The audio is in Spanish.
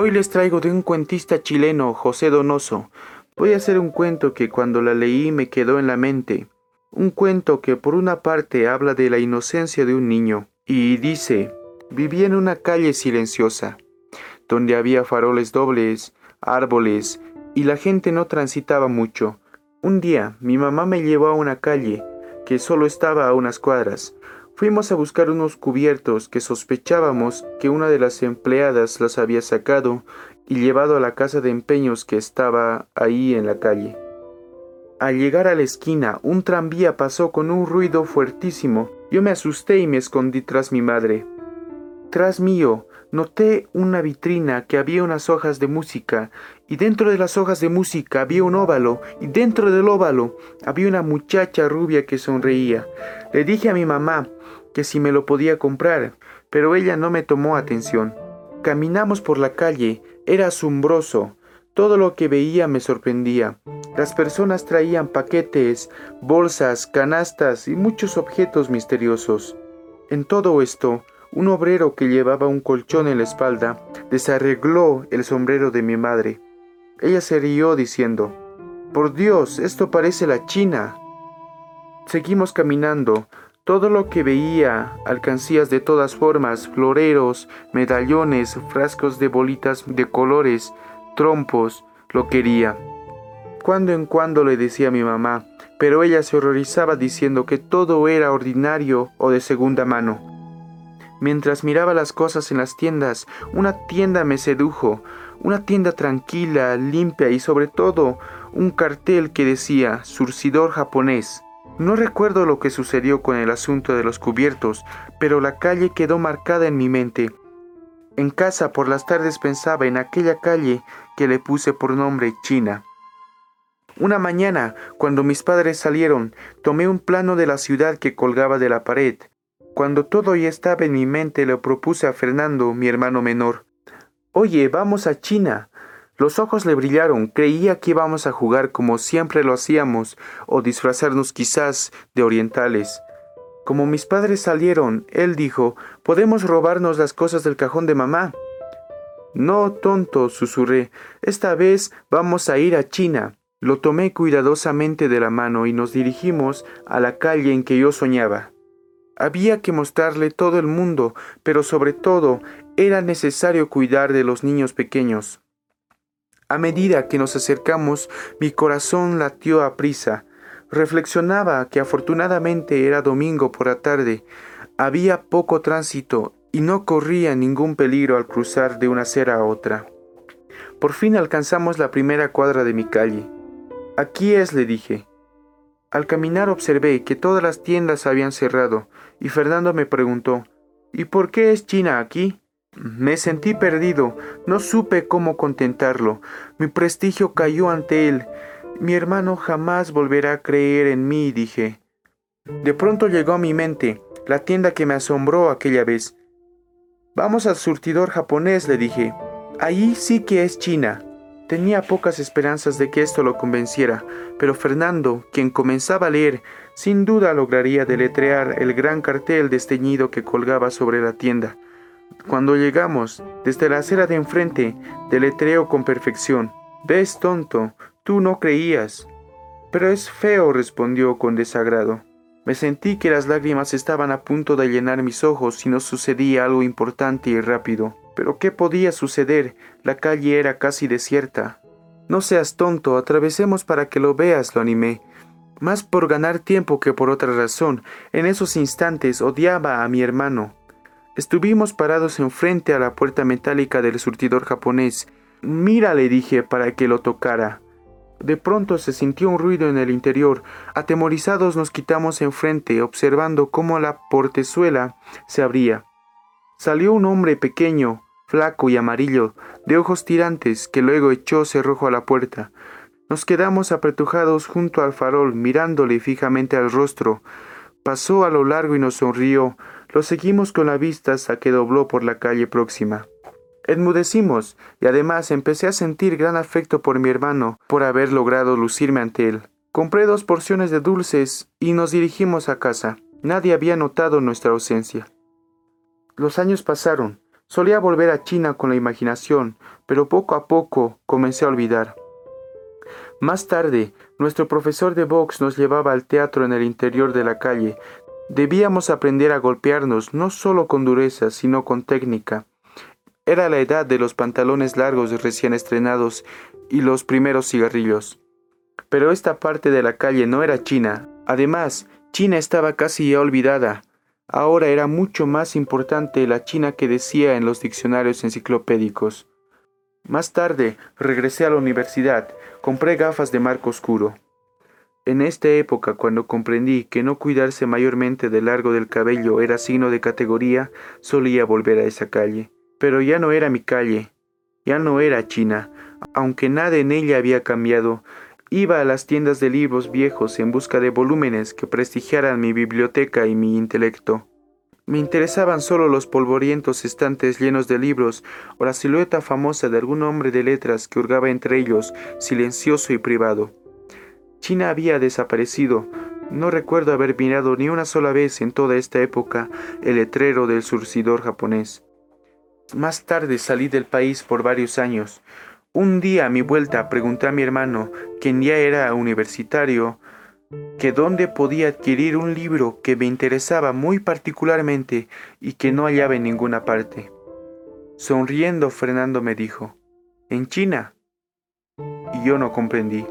Hoy les traigo de un cuentista chileno, José Donoso. Voy a hacer un cuento que cuando la leí me quedó en la mente. Un cuento que por una parte habla de la inocencia de un niño y dice, vivía en una calle silenciosa, donde había faroles dobles, árboles, y la gente no transitaba mucho. Un día mi mamá me llevó a una calle que solo estaba a unas cuadras. Fuimos a buscar unos cubiertos que sospechábamos que una de las empleadas las había sacado y llevado a la casa de empeños que estaba ahí en la calle. Al llegar a la esquina, un tranvía pasó con un ruido fuertísimo. Yo me asusté y me escondí tras mi madre. Tras mío, noté una vitrina que había unas hojas de música, y dentro de las hojas de música había un óvalo, y dentro del óvalo había una muchacha rubia que sonreía. Le dije a mi mamá que si me lo podía comprar, pero ella no me tomó atención. Caminamos por la calle, era asombroso. Todo lo que veía me sorprendía. Las personas traían paquetes, bolsas, canastas y muchos objetos misteriosos. En todo esto, un obrero que llevaba un colchón en la espalda desarregló el sombrero de mi madre. Ella se rió diciendo, Por Dios, esto parece la China. Seguimos caminando. Todo lo que veía, alcancías de todas formas, floreros, medallones, frascos de bolitas de colores, trompos, lo quería. Cuando en cuando le decía a mi mamá, pero ella se horrorizaba diciendo que todo era ordinario o de segunda mano. Mientras miraba las cosas en las tiendas, una tienda me sedujo, una tienda tranquila, limpia y sobre todo un cartel que decía surcidor japonés. No recuerdo lo que sucedió con el asunto de los cubiertos, pero la calle quedó marcada en mi mente en casa por las tardes pensaba en aquella calle que le puse por nombre China. Una mañana, cuando mis padres salieron, tomé un plano de la ciudad que colgaba de la pared. Cuando todo ya estaba en mi mente, le propuse a Fernando, mi hermano menor. Oye, vamos a China. Los ojos le brillaron, creía que íbamos a jugar como siempre lo hacíamos, o disfrazarnos quizás de orientales. Como mis padres salieron, él dijo, podemos robarnos las cosas del cajón de mamá. No, tonto, susurré, esta vez vamos a ir a China. Lo tomé cuidadosamente de la mano y nos dirigimos a la calle en que yo soñaba. Había que mostrarle todo el mundo, pero sobre todo era necesario cuidar de los niños pequeños. A medida que nos acercamos, mi corazón latió a prisa. Reflexionaba que afortunadamente era domingo por la tarde, había poco tránsito y no corría ningún peligro al cruzar de una acera a otra. Por fin alcanzamos la primera cuadra de mi calle. Aquí es, le dije. Al caminar observé que todas las tiendas habían cerrado y Fernando me preguntó, ¿Y por qué es China aquí? Me sentí perdido, no supe cómo contentarlo. Mi prestigio cayó ante él mi hermano jamás volverá a creer en mí, dije. De pronto llegó a mi mente la tienda que me asombró aquella vez. Vamos al surtidor japonés, le dije. Ahí sí que es China. Tenía pocas esperanzas de que esto lo convenciera, pero Fernando, quien comenzaba a leer, sin duda lograría deletrear el gran cartel desteñido que colgaba sobre la tienda. Cuando llegamos, desde la acera de enfrente, deletreó con perfección. ¿Ves, tonto? Tú no creías. Pero es feo, respondió con desagrado. Me sentí que las lágrimas estaban a punto de llenar mis ojos si no sucedía algo importante y rápido. Pero ¿qué podía suceder? La calle era casi desierta. No seas tonto, atravesemos para que lo veas, lo animé. Más por ganar tiempo que por otra razón. En esos instantes odiaba a mi hermano. Estuvimos parados enfrente a la puerta metálica del surtidor japonés. Mira, le dije para que lo tocara. De pronto se sintió un ruido en el interior. Atemorizados nos quitamos enfrente, observando cómo la portezuela se abría. Salió un hombre pequeño, flaco y amarillo, de ojos tirantes, que luego echó cerrojo a la puerta. Nos quedamos apretujados junto al farol, mirándole fijamente al rostro. Pasó a lo largo y nos sonrió. Lo seguimos con la vista hasta que dobló por la calle próxima. Enmudecimos, y además empecé a sentir gran afecto por mi hermano, por haber logrado lucirme ante él. Compré dos porciones de dulces y nos dirigimos a casa. Nadie había notado nuestra ausencia. Los años pasaron. Solía volver a China con la imaginación, pero poco a poco comencé a olvidar. Más tarde, nuestro profesor de box nos llevaba al teatro en el interior de la calle. Debíamos aprender a golpearnos no solo con dureza, sino con técnica. Era la edad de los pantalones largos recién estrenados y los primeros cigarrillos. Pero esta parte de la calle no era China. Además, China estaba casi ya olvidada. Ahora era mucho más importante la China que decía en los diccionarios enciclopédicos. Más tarde regresé a la universidad, compré gafas de marco oscuro. En esta época, cuando comprendí que no cuidarse mayormente del largo del cabello era signo de categoría, solía volver a esa calle. Pero ya no era mi calle, ya no era China, aunque nada en ella había cambiado. Iba a las tiendas de libros viejos en busca de volúmenes que prestigiaran mi biblioteca y mi intelecto. Me interesaban solo los polvorientos estantes llenos de libros o la silueta famosa de algún hombre de letras que hurgaba entre ellos, silencioso y privado. China había desaparecido. No recuerdo haber mirado ni una sola vez en toda esta época el letrero del surcidor japonés. Más tarde salí del país por varios años. Un día a mi vuelta pregunté a mi hermano, quien ya era universitario, que dónde podía adquirir un libro que me interesaba muy particularmente y que no hallaba en ninguna parte. Sonriendo, Fernando me dijo, en China. Y yo no comprendí.